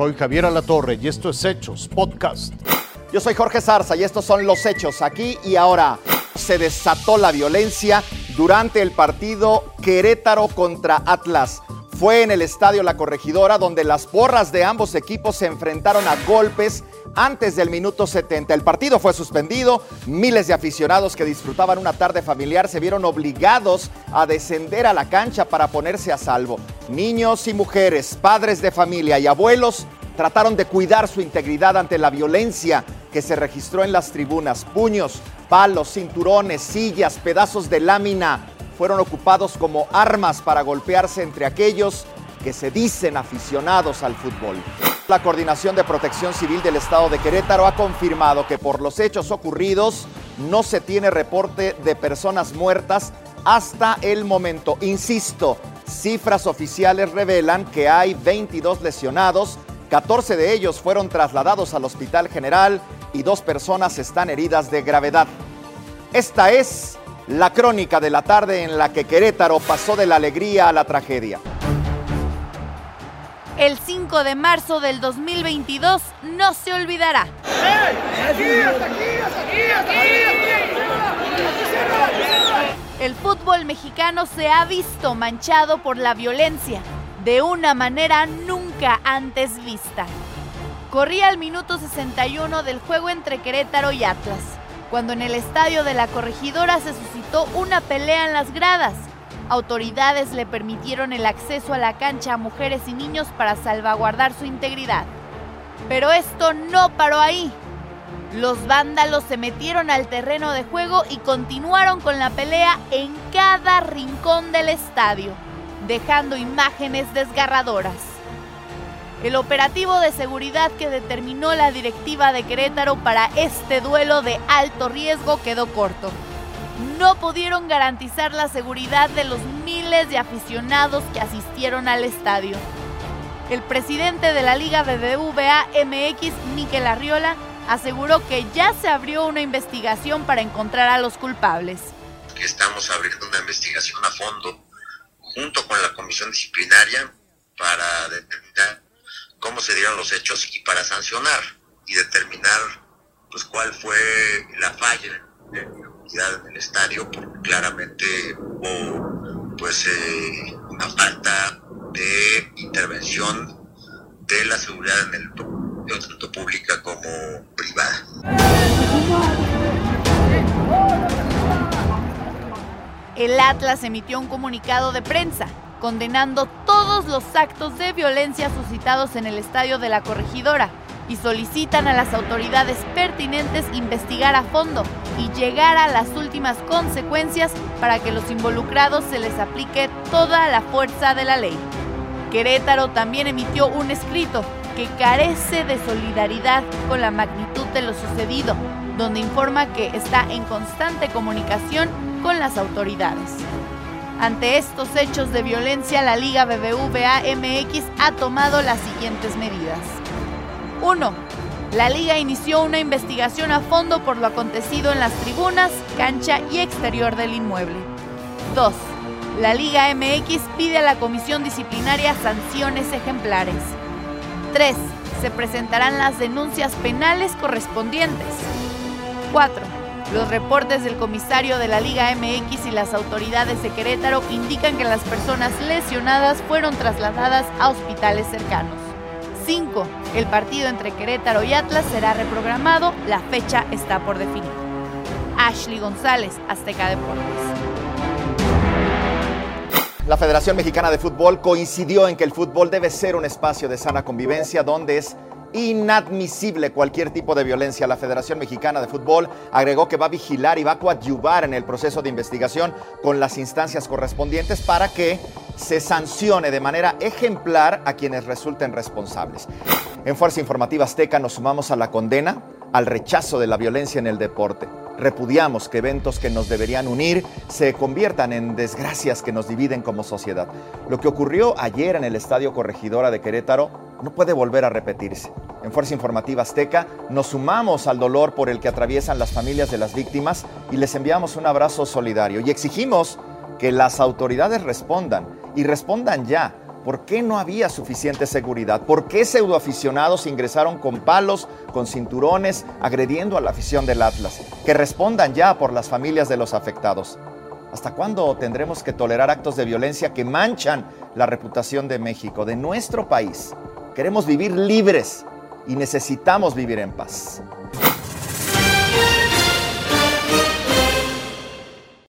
Soy Javier Alatorre y esto es Hechos Podcast. Yo soy Jorge Zarza y estos son los hechos aquí y ahora. Se desató la violencia durante el partido Querétaro contra Atlas. Fue en el estadio La Corregidora donde las porras de ambos equipos se enfrentaron a golpes antes del minuto 70. El partido fue suspendido, miles de aficionados que disfrutaban una tarde familiar se vieron obligados a descender a la cancha para ponerse a salvo. Niños y mujeres, padres de familia y abuelos trataron de cuidar su integridad ante la violencia que se registró en las tribunas. Puños, palos, cinturones, sillas, pedazos de lámina fueron ocupados como armas para golpearse entre aquellos que se dicen aficionados al fútbol. La Coordinación de Protección Civil del Estado de Querétaro ha confirmado que por los hechos ocurridos no se tiene reporte de personas muertas hasta el momento. Insisto, cifras oficiales revelan que hay 22 lesionados, 14 de ellos fueron trasladados al Hospital General y dos personas están heridas de gravedad. Esta es la crónica de la tarde en la que Querétaro pasó de la alegría a la tragedia. El 5 de marzo del 2022 no se olvidará. El fútbol mexicano se ha visto manchado por la violencia de una manera nunca antes vista. Corría el minuto 61 del juego entre Querétaro y Atlas, cuando en el estadio de la corregidora se suscitó una pelea en las gradas autoridades le permitieron el acceso a la cancha a mujeres y niños para salvaguardar su integridad. Pero esto no paró ahí. Los vándalos se metieron al terreno de juego y continuaron con la pelea en cada rincón del estadio, dejando imágenes desgarradoras. El operativo de seguridad que determinó la directiva de Querétaro para este duelo de alto riesgo quedó corto no pudieron garantizar la seguridad de los miles de aficionados que asistieron al estadio. El presidente de la Liga BBVA MX, Miquel Arriola, aseguró que ya se abrió una investigación para encontrar a los culpables. Estamos abriendo una investigación a fondo junto con la comisión disciplinaria para determinar cómo se dieron los hechos y para sancionar y determinar pues cuál fue la falla en el estadio porque claramente hubo pues eh, una falta de intervención de la seguridad en el tanto pública como privada. El Atlas emitió un comunicado de prensa condenando todos los actos de violencia suscitados en el estadio de la corregidora y solicitan a las autoridades pertinentes investigar a fondo y llegar a las últimas consecuencias para que los involucrados se les aplique toda la fuerza de la ley. Querétaro también emitió un escrito que carece de solidaridad con la magnitud de lo sucedido, donde informa que está en constante comunicación con las autoridades. Ante estos hechos de violencia, la Liga BBVA MX ha tomado las siguientes medidas. 1. La liga inició una investigación a fondo por lo acontecido en las tribunas, cancha y exterior del inmueble. 2. La Liga MX pide a la comisión disciplinaria sanciones ejemplares. 3. Se presentarán las denuncias penales correspondientes. 4. Los reportes del comisario de la Liga MX y las autoridades de Querétaro indican que las personas lesionadas fueron trasladadas a hospitales cercanos. 5. El partido entre Querétaro y Atlas será reprogramado, la fecha está por definir. Ashley González, Azteca Deportes. La Federación Mexicana de Fútbol coincidió en que el fútbol debe ser un espacio de sana convivencia donde es inadmisible cualquier tipo de violencia. La Federación Mexicana de Fútbol agregó que va a vigilar y va a coadyuvar en el proceso de investigación con las instancias correspondientes para que se sancione de manera ejemplar a quienes resulten responsables. En Fuerza Informativa Azteca nos sumamos a la condena al rechazo de la violencia en el deporte. Repudiamos que eventos que nos deberían unir se conviertan en desgracias que nos dividen como sociedad. Lo que ocurrió ayer en el Estadio Corregidora de Querétaro no puede volver a repetirse. En Fuerza Informativa Azteca nos sumamos al dolor por el que atraviesan las familias de las víctimas y les enviamos un abrazo solidario y exigimos que las autoridades respondan y respondan ya ¿Por qué no había suficiente seguridad? ¿Por qué pseudoaficionados ingresaron con palos, con cinturones, agrediendo a la afición del Atlas? Que respondan ya por las familias de los afectados. ¿Hasta cuándo tendremos que tolerar actos de violencia que manchan la reputación de México, de nuestro país? Queremos vivir libres y necesitamos vivir en paz.